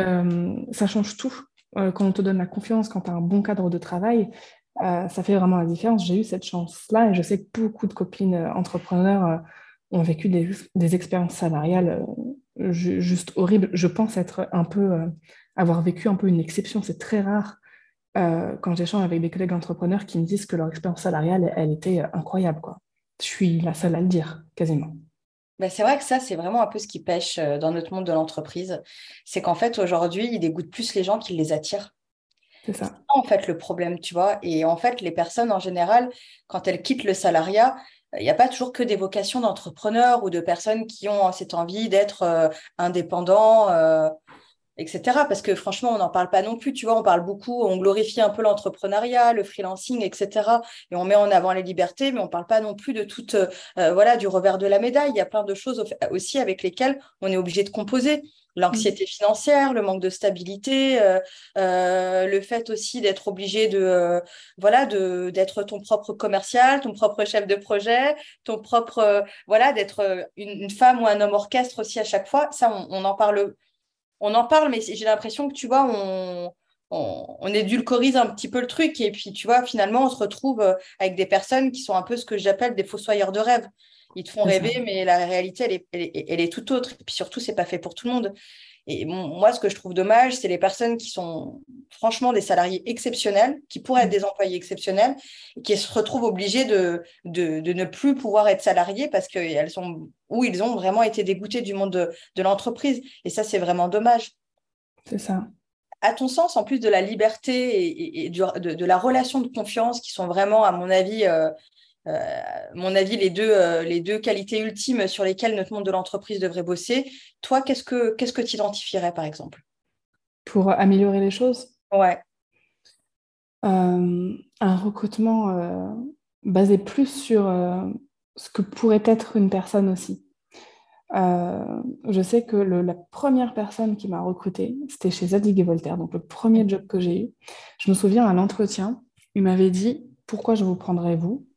ça change tout. quand on te donne la confiance, quand tu as un bon cadre de travail, euh, ça fait vraiment la différence. J'ai eu cette chance-là et je sais que beaucoup de copines euh, entrepreneurs euh, ont vécu des, expériences salariales juste horribles. Je pense être un peu, avoir vécu un peu une exception. C'est très rare quand j'échange avec des collègues entrepreneurs qui me disent que leur expérience salariale, elle, était incroyable. Je suis la seule à le dire, quasiment. Bah, c'est vrai que ça, c'est vraiment un peu ce qui pêche dans notre monde de l'entreprise. C'est qu'en fait, aujourd'hui, il dégoûte plus les gens qu'il les attire. C'est ça. En fait, le problème, tu vois. Et en fait, les personnes, en général, quand elles quittent le salariat, il n'y a pas toujours que des vocations d'entrepreneurs ou de personnes qui ont cette envie d'être euh, indépendants. Euh, etc. Parce que franchement, on n'en parle pas non plus. Tu vois, on parle beaucoup, on glorifie un peu l'entrepreneuriat, le freelancing, etc. Et on met en avant les libertés, mais on ne parle pas non plus de tout, euh, voilà, du revers de la médaille. Il y a plein de choses aussi avec lesquelles on est obligé de composer. L'anxiété financière, le manque de stabilité, euh, euh, le fait aussi d'être obligé de, voilà, de, d'être ton propre commercial, ton propre chef de projet, ton propre, voilà, d'être une, femme ou un homme orchestre aussi à chaque fois. Ça, on, on en parle on en parle, mais j'ai l'impression que, tu vois, on, on, édulcorise un petit peu le truc. Et puis, tu vois, finalement, on se retrouve euh, avec des personnes qui sont un peu ce que j'appelle des fossoyeurs de rêve. Ils te font rêver, mais la réalité, elle est, elle est, tout autre. Et puis surtout, c'est pas fait pour tout le monde. Et moi, ce que je trouve dommage, c'est les personnes qui sont franchement des salariés exceptionnels, qui pourraient être des employés exceptionnels, et qui se retrouvent obligés de, de, ne plus pouvoir être salariés parce qu'elles sont ou ils ont vraiment été dégoûtés du monde de, l'entreprise. Et ça, c'est vraiment dommage. C'est ça. À ton sens, en plus de la liberté et, de, la relation de confiance, qui sont vraiment, à mon avis, euh, mon avis, les deux, euh, les deux qualités ultimes sur lesquelles notre monde de l'entreprise devrait bosser. Toi, qu'est-ce que qu'est-ce que tu identifierais, par exemple? Pour améliorer les choses? Ouais. Euh, un recrutement basé plus sur ce que pourrait être une personne aussi. je sais que la première personne qui m'a recrutée, c'était chez Zadig et Voltaire, donc le premier job que j'ai eu. Je me souviens à l'entretien, il m'avait dit Pourquoi je vous prendrais vous?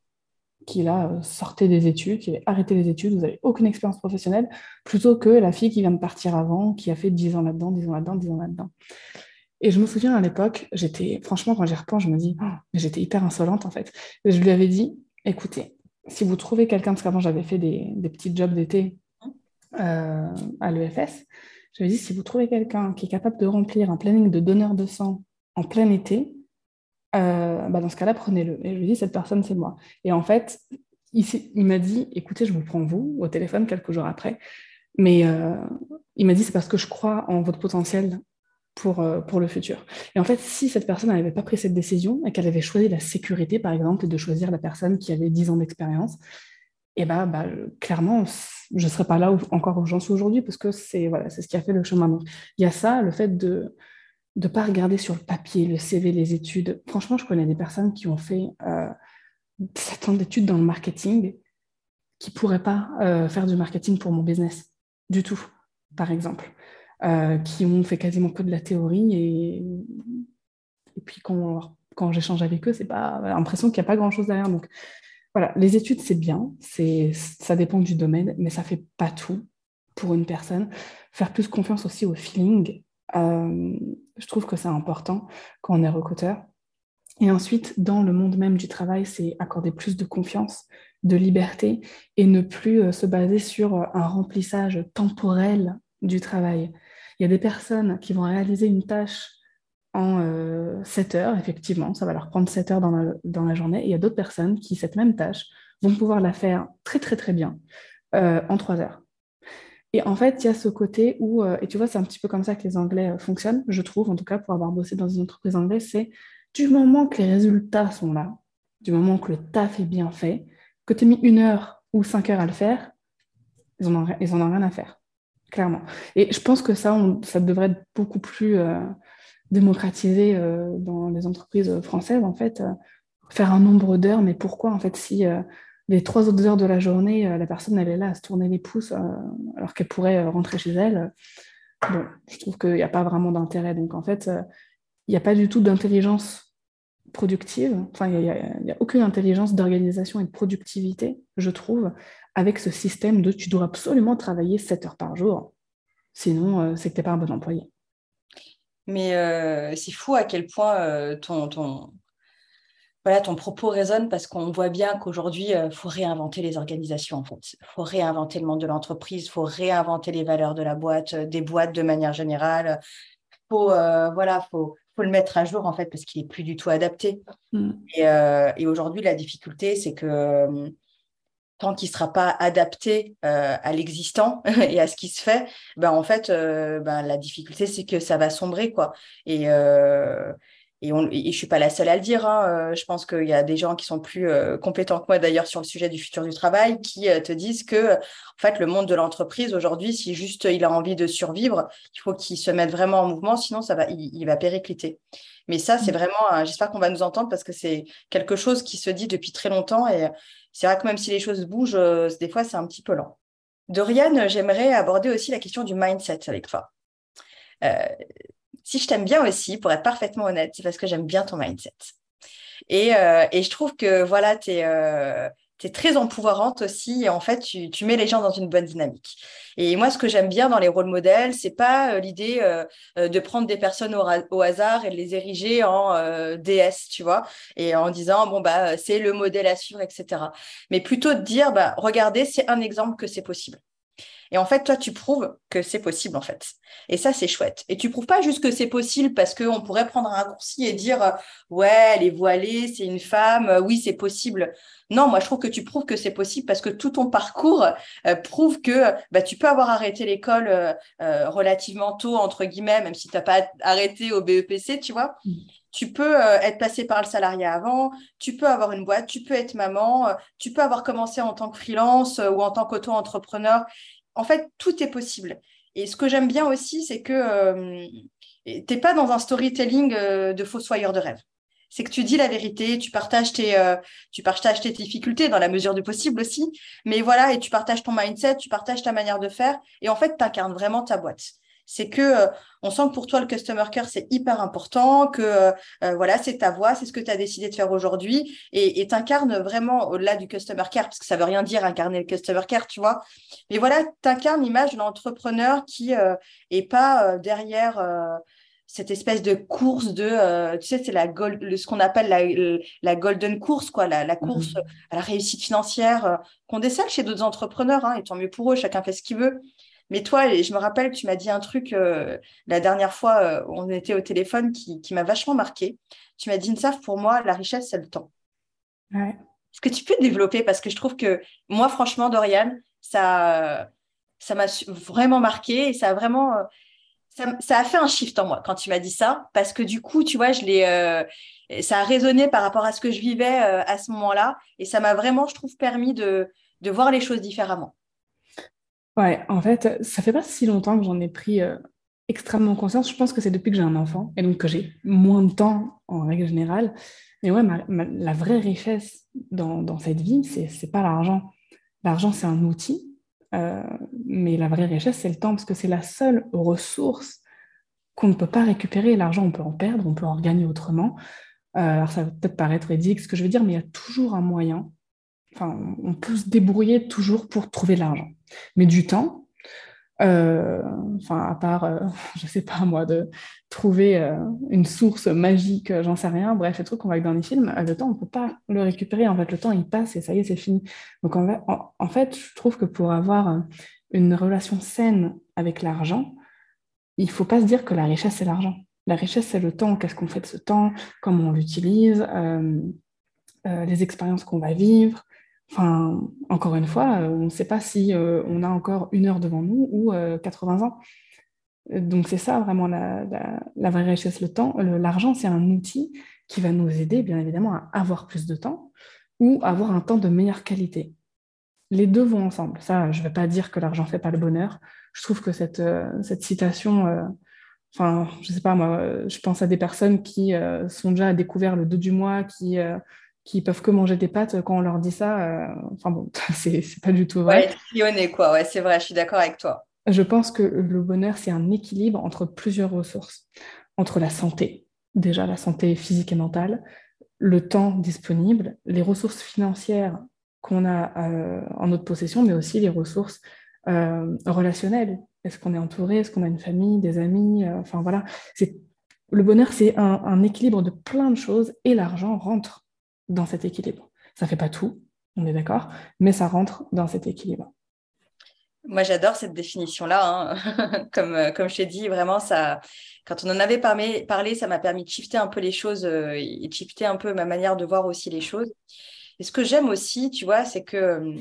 Qui là euh, sortait des études, qui avait arrêté les études, vous n'avez aucune expérience professionnelle, plutôt que la fille qui vient de partir avant, qui a fait 10 ans là-dedans, 10 ans là-dedans, 10 ans là-dedans. Et je me souviens à l'époque, j'étais, franchement, quand j'y repense, je me dis, oh, j'étais hyper insolente en fait. je lui avais dit, écoutez, si vous trouvez quelqu'un, parce qu'avant j'avais fait des, petits jobs d'été euh, à l'EFS, je lui ai dit, si vous trouvez quelqu'un qui est capable de remplir un planning de donneur de sang en plein été, euh, bah dans ce cas-là, prenez-le. Et je lui dis, cette personne, c'est moi. Et en fait, il, il m'a dit, écoutez, je vous prends vous au téléphone quelques jours après. Mais euh, il m'a dit, c'est parce que je crois en votre potentiel pour, euh, pour le futur. Et en fait, si cette personne n'avait pas pris cette décision et qu'elle avait choisi la sécurité, par exemple, et de choisir la personne qui avait 10 ans d'expérience, et eh bah, bah, clairement, je ne serais pas là encore où j'en suis aujourd'hui parce que c'est voilà, ce qui a fait le chemin. il y a ça, le fait de, de ne pas regarder sur le papier, le CV, les études. Franchement, je connais des personnes qui ont fait euh, 7 ans d'études dans le marketing qui ne pourraient pas euh, faire du marketing pour mon business du tout, par exemple. Euh, qui ont fait quasiment que de la théorie et, et puis quand, quand j'échange avec eux, c'est pas l'impression qu'il n'y a pas grand-chose derrière. Donc voilà, les études, c'est bien, ça dépend du domaine, mais ça ne fait pas tout pour une personne. Faire plus confiance aussi au feeling, euh, je trouve que c'est important quand on est recruteur. Et ensuite, dans le monde même du travail, c'est accorder plus de confiance, de liberté et ne plus euh, se baser sur euh, un remplissage temporel du travail. Il y a des personnes qui vont réaliser une tâche en 7 heures, effectivement, ça va leur prendre 7 heures dans la, dans la journée. Et il y a d'autres personnes qui, cette même tâche, vont pouvoir la faire très très très bien en 3 heures. Et en fait, il y a ce côté où, euh, et tu vois, c'est un petit peu comme ça que les Anglais euh, fonctionnent, je trouve, en tout cas pour avoir bossé dans une entreprise anglaise, c'est du moment que les résultats sont là, du moment que le taf est bien fait, que tu as mis une heure ou cinq heures à le faire, ils n'en ont, rien à faire, clairement. Et je pense que ça, ça devrait être beaucoup plus euh, démocratisé dans les entreprises françaises, en fait. faire un nombre d'heures, mais pourquoi, en fait, si les trois autres heures de la journée, euh, la personne, elle est là à se tourner les pouces euh, alors qu'elle pourrait euh, rentrer chez elle. Bon, je trouve qu'il n'y a pas vraiment d'intérêt. Donc, en fait, il n'y a pas du tout d'intelligence productive. Enfin, il n'y a, aucune intelligence d'organisation et de productivité, je trouve, avec ce système de tu dois absolument travailler 7 heures par jour. Sinon, c'est que tu n'es pas un bon employé. Mais c'est fou à quel point ton, ton, voilà, ton propos résonne parce qu'on voit bien qu'aujourd'hui, il euh, faut réinventer les organisations, en fait. Il faut réinventer le monde de l'entreprise, il faut réinventer les valeurs de la boîte, euh, des boîtes de manière générale. Il faut, euh, voilà, faut, faut le mettre à jour, en fait, parce qu'il n'est plus du tout adapté. Mm. Et, et aujourd'hui, la difficulté, c'est que tant qu'il ne sera pas adapté à l'existant <laughs> et à ce qui se fait, ben, en fait, ben, la difficulté, c'est que ça va sombrer. Quoi. Et, et, on, je suis pas la seule à le dire. Hein. je pense qu'il y a des gens qui sont plus compétents que moi d'ailleurs sur le sujet du futur du travail qui te disent que en fait le monde de l'entreprise aujourd'hui, si juste il a envie de survivre, il faut qu'il se mette vraiment en mouvement, sinon ça va, il, va péricliter. Mais ça, c'est mmh. vraiment, j'espère qu'on va nous entendre parce que c'est quelque chose qui se dit depuis très longtemps et c'est vrai que même si les choses bougent, des fois c'est un petit peu lent. Dorian, j'aimerais aborder aussi la question du mindset avec toi. Euh, si je t'aime bien aussi, pour être parfaitement honnête, c'est parce que j'aime bien ton mindset. Et, euh, je trouve que voilà, tu es, euh, très empouvoirante aussi. Et en fait, tu, mets les gens dans une bonne dynamique. Et moi, ce que j'aime bien dans les rôles modèles, c'est pas euh, l'idée de prendre des personnes au, au, hasard et de les ériger en déesse, tu vois, et en disant, bon, bah, c'est le modèle à suivre, etc. Mais plutôt de dire, bah, regardez, c'est un exemple que c'est possible. Et en fait, toi, tu prouves que c'est possible, en fait. Et ça, c'est chouette. Et tu prouves pas juste que c'est possible parce qu'on pourrait prendre un raccourci et dire, euh, ouais, elle est voilée, c'est une femme, euh, oui, c'est possible. Non, moi, je trouve que tu prouves que c'est possible parce que tout ton parcours euh, prouve que bah, tu peux avoir arrêté l'école relativement tôt, entre guillemets, même si tu n'as pas arrêté au BEPC, tu vois. Mm. Tu peux être passé par le salariat avant, tu peux avoir une boîte, tu peux être maman, tu peux avoir commencé en tant que freelance ou en tant qu'auto-entrepreneur en fait, tout est possible. Et ce que j'aime bien aussi, c'est que euh, tu n'es pas dans un storytelling euh, de fossoyeur de rêve. C'est que tu dis la vérité, tu partages tes, euh, tu partages tes difficultés dans la mesure du possible aussi. Mais voilà, et tu partages ton mindset, tu partages ta manière de faire. Et en fait, tu incarnes vraiment ta boîte c'est que euh, on sent que pour toi le customer care c'est hyper important, que euh, euh, voilà c'est ta voix, c'est ce que tu as décidé de faire aujourd'hui et tu incarnes vraiment au-delà du customer care parce que ça veut rien dire incarner le customer care, tu vois. Mais voilà, tu incarnes l'image de l'entrepreneur qui est pas derrière cette espèce de course de, tu sais, c'est la ce qu'on appelle la, la, golden course, quoi, la, la course mmh à la réussite financière qu'on décèle chez d'autres entrepreneurs, hein, et tant mieux pour eux, chacun fait ce qu'il veut. Mais toi, je me rappelle, tu m'as dit un truc euh, la dernière fois, euh, on était au téléphone, qui, m'a vachement marqué. Tu m'as dit, Nsaf, pour moi, la richesse, c'est le temps. Est-ce que tu peux développer? Parce que je trouve que moi, franchement, Dorian, ça ça m'a vraiment marqué et ça a vraiment... Euh, ça, a fait un shift en moi quand tu m'as dit ça, parce que du coup, tu vois, je l'ai, ça a résonné par rapport à ce que je vivais à ce moment-là, et ça m'a vraiment, je trouve, permis de, de voir les choses différemment. Ouais, en fait, ça fait pas si longtemps que j'en ai pris euh, extrêmement conscience. Je pense que c'est depuis que j'ai un enfant et donc que j'ai moins de temps en règle générale. Mais ouais, la vraie richesse dans, dans cette vie, c'est, pas l'argent. L'argent, c'est un outil, euh, mais la vraie richesse, c'est le temps parce que c'est la seule ressource qu'on ne peut pas récupérer. L'argent, on peut en perdre, on peut en gagner autrement. Euh, alors, ça va peut-être paraître ridicule ce que je veux dire, mais il y a toujours un moyen Enfin, on peut se débrouiller toujours pour trouver de l'argent. Mais du temps, euh, enfin, à part, je euh, <laughs> je sais pas moi, de trouver euh, une source magique, j'en sais rien, bref, le truc qu'on voit dans les films, le temps, on peut pas le récupérer. En fait, le temps, il passe et ça y est, c'est fini. Donc, en, en, fait, je trouve que pour avoir une relation saine avec l'argent, il faut pas se dire que la richesse, c'est l'argent. La richesse, c'est le temps. Qu'est-ce qu'on fait de ce temps? Comment on l'utilise? Les expériences qu'on va vivre? Enfin, encore une fois, euh, on ne sait pas si euh, on a encore une heure devant nous ou 80 euh, ans. Donc c'est ça vraiment la, vraie richesse, le temps. L'argent, c'est un outil qui va nous aider, bien évidemment, à avoir plus de temps ou avoir un temps de meilleure qualité. Les deux vont ensemble. Ça, je ne vais pas dire que l'argent ne fait pas le bonheur. Je trouve que cette, cette citation, enfin, je ne sais pas, moi, je pense à des personnes qui sont déjà à découvert le dos du mois, qui qui peuvent que manger des pâtes quand on leur dit ça. Euh, enfin bon, <laughs> c'est pas du tout vrai. Ouais, quoi. Ouais, c'est vrai, je suis d'accord avec toi. Je pense que le bonheur, c'est un équilibre entre plusieurs ressources. Entre la santé, déjà la santé physique et mentale, le temps disponible, les ressources financières qu'on a euh, en notre possession, mais aussi les ressources euh, relationnelles. Est-ce qu'on est entouré? Est-ce qu'on a une famille, des amis? Enfin voilà, le bonheur, c'est un, un, équilibre de plein de choses et l'argent rentre dans cet équilibre. Ça fait pas tout, on est d'accord, mais ça rentre dans cet équilibre. Moi, j'adore cette définition-là. Hein. <laughs> comme, euh, comme je t'ai dit, vraiment, ça, quand on en avait parlé, ça m'a permis de shifter un peu les choses euh, et de shifter un peu ma manière de voir aussi les choses. Et ce que j'aime aussi, tu vois, c'est que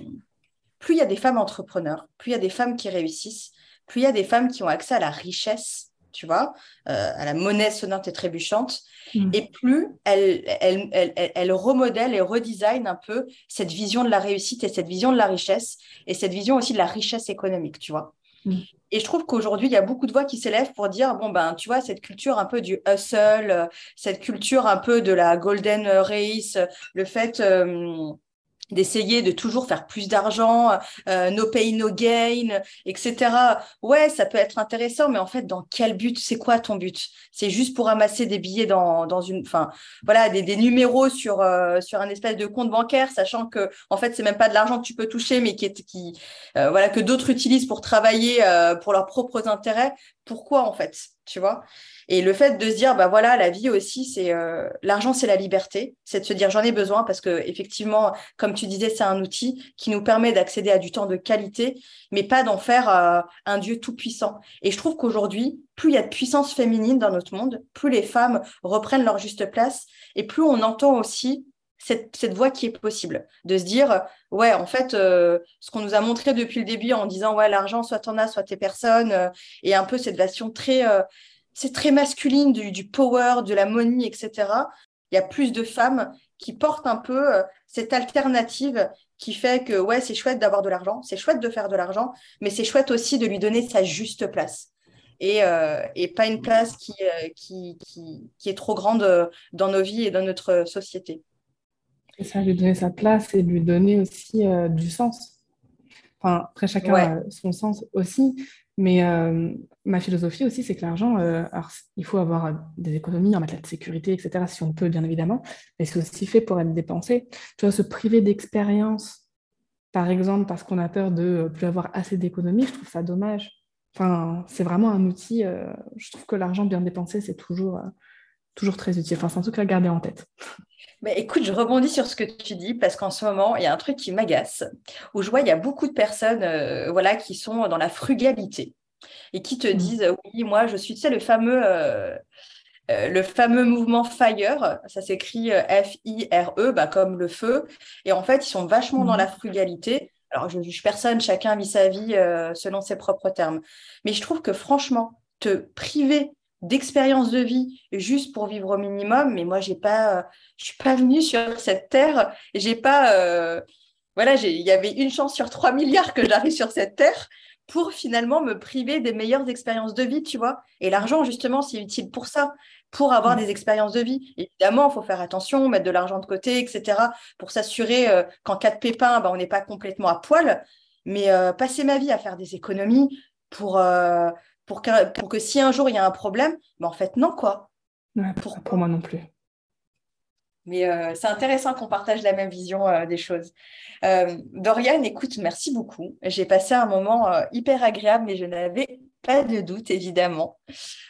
plus il y a des femmes entrepreneurs, plus il y a des femmes qui réussissent, plus il y a des femmes qui ont accès à la richesse, tu vois, euh, à la monnaie sonnante et trébuchante, mm. et plus elles, elles, remodèlent et redesignent un peu cette vision de la réussite et cette vision de la richesse, et cette vision aussi de la richesse économique, tu vois. Mm. Et je trouve qu'aujourd'hui, il y a beaucoup de voix qui s'élèvent pour dire, bon, ben, tu vois, cette culture un peu du hustle, euh, cette culture un peu de la golden race, le fait... Euh, d'essayer de toujours faire plus d'argent, euh, no pay, no gain, etc. Ouais, ça peut être intéressant, mais en fait, dans quel but? C'est quoi ton but? C'est juste pour ramasser des billets dans, dans une, enfin, voilà, des, des numéros sur euh, sur un espèce de compte bancaire, sachant que en fait, c'est même pas de l'argent que tu peux toucher, mais qui est qui, euh, voilà, que d'autres utilisent pour travailler pour leurs propres intérêts. Pourquoi en fait Tu vois et le fait de se dire, bah voilà, la vie aussi, c'est euh, l'argent, c'est la liberté. C'est de se dire, j'en ai besoin parce que effectivement, comme tu disais, c'est un outil qui nous permet d'accéder à du temps de qualité, mais pas d'en faire euh, un Dieu tout puissant. Et je trouve qu'aujourd'hui, plus il y a de puissance féminine dans notre monde, plus les femmes reprennent leur juste place, et plus on entend aussi cette, voie qui est possible, de se dire, ouais, en fait, euh, ce qu'on nous a montré depuis le début en disant, ouais, l'argent, soit t'en as, soit t'es personne, et un peu cette version très, c'est très masculine, du, power, de la money, etc. Il y a plus de femmes qui portent un peu euh, cette alternative qui fait que, ouais, c'est chouette d'avoir de l'argent, c'est chouette de faire de l'argent, mais c'est chouette aussi de lui donner sa juste place. Et, euh, pas une place euh, qui, est trop grande dans nos vies et dans notre société. Et ça, lui donner sa place et lui donner aussi du sens. Enfin, après, chacun a son sens aussi, mais euh, ma philosophie aussi, c'est que l'argent, euh, il faut avoir des économies en matière de sécurité, etc., si on peut, bien évidemment, mais c'est aussi fait pour être dépensé. Tu vois, se priver d'expérience, par exemple, parce qu'on a peur de ne plus avoir assez d'économies, je trouve ça dommage. Enfin, c'est vraiment un outil, euh, je trouve que l'argent bien dépensé, c'est toujours, toujours très utile. Enfin, c'est un truc à garder en tête. Mais écoute, je rebondis sur ce que tu dis parce qu'en ce moment, il y a un truc qui m'agace, où je vois il y a beaucoup de personnes euh, voilà, qui sont dans la frugalité et qui te mmh. disent Oui, moi, je suis, tu sais, le fameux. Euh, euh, le fameux mouvement FIRE, ça s'écrit F-I-R-E, bah, comme le feu. Et en fait, ils sont vachement dans mmh. la frugalité. Alors, je ne juge personne, chacun vit sa vie selon ses propres termes. Mais je trouve que franchement, te priver d'expérience de vie juste pour vivre au minimum. Mais moi, j'ai pas, euh, je suis pas venue sur cette terre. J'ai pas, euh, voilà, il y avait une chance sur 3 milliards que j'arrive sur cette terre pour finalement me priver des meilleures expériences de vie, tu vois. Et l'argent, justement, c'est utile pour ça, pour avoir des expériences de vie. Évidemment, il faut faire attention, mettre de l'argent de côté, etc., pour s'assurer euh, qu'en cas de pépin, bah, on n'est pas complètement à poil. Mais passer ma vie à faire des économies pour, pour que, pour que si un jour il y a un problème, ben en fait, non, quoi. pour, pour moi non plus. Mais euh, c'est intéressant qu'on partage la même vision euh, des choses. Euh, Dorian, écoute, merci beaucoup. J'ai passé un moment hyper agréable, mais je n'avais pas de doute, évidemment.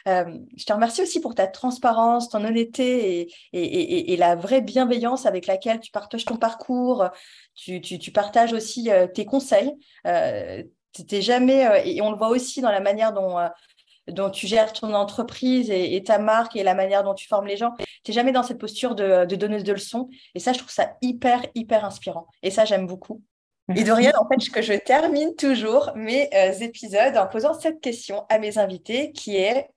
je te remercie aussi pour ta transparence, ton honnêteté et, et, et, la vraie bienveillance avec laquelle tu partages ton parcours. Tu, tu, tu partages aussi tes conseils, c'était jamais, euh, et on le voit aussi dans la manière dont, euh, dont tu gères ton entreprise et, ta marque et la manière dont tu formes les gens. Tu n'es jamais dans cette posture de, de, donneuse de leçons. Et ça, je trouve ça hyper, hyper inspirant. Et ça, j'aime beaucoup. Et Dorian, en fait, que je termine toujours mes euh, épisodes en posant cette question à mes invités qui est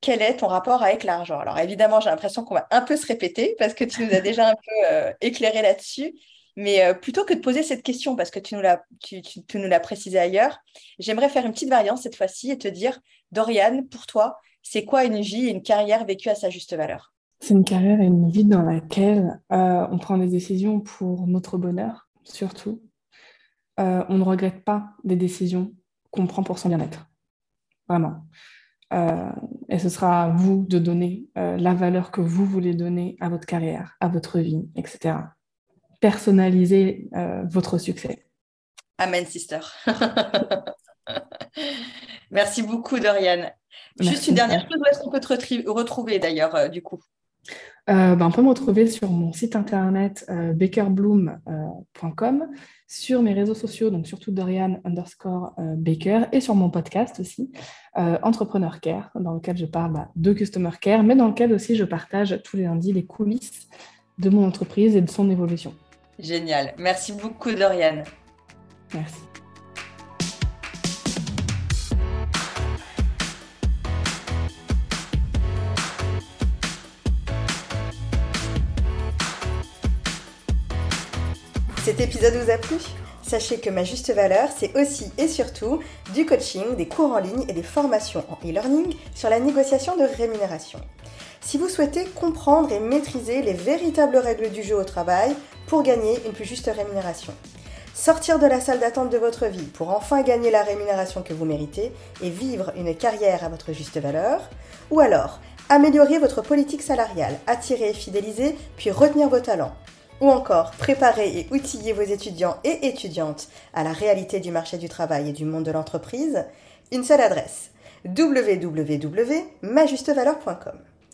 quel est ton rapport avec l'argent? Alors évidemment, j'ai l'impression qu'on va un peu se répéter parce que tu nous as déjà un peu éclairé là-dessus. Mais euh, plutôt que de poser cette question, parce que tu nous l'as, précisé ailleurs, j'aimerais faire une petite variante cette fois-ci et te dire, Dorian, pour toi, c'est quoi une vie et une carrière vécue à sa juste valeur? C'est une carrière et une vie dans laquelle euh, on prend des décisions pour notre bonheur, surtout. Euh, on ne regrette pas des décisions qu'on prend pour son bien-être. Vraiment. et ce sera à vous de donner la valeur que vous voulez donner à votre carrière, à votre vie, etc personnaliser euh, votre succès. Amen, sister. <laughs> Merci beaucoup, Dorian. Juste une dernière chose, où est-ce qu'on peut te retrouver d'ailleurs, euh, du coup? Euh, ben, on peut me retrouver sur mon site internet bakerbloom.com, sur mes réseaux sociaux, donc surtout Dorian underscore Baker, et sur mon podcast aussi, Entrepreneur Care, dans lequel je parle bah, de Customer Care, mais dans lequel aussi je partage tous les lundis les coulisses de mon entreprise et de son évolution. Génial. Merci beaucoup, Dorian. Merci. Cet épisode vous a plu? Sachez que ma juste valeur, c'est aussi et surtout du coaching, des cours en ligne et des formations en e-learning sur la négociation de rémunération. Si vous souhaitez comprendre et maîtriser les véritables règles du jeu au travail pour gagner une plus juste rémunération, sortir de la salle d'attente de votre vie pour enfin gagner la rémunération que vous méritez et vivre une carrière à votre juste valeur, ou alors améliorer votre politique salariale, attirer et fidéliser, puis retenir vos talents. Ou encore préparer et outiller vos étudiants et étudiantes à la réalité du marché du travail et du monde de l'entreprise, une seule adresse www.majustevaleur.com.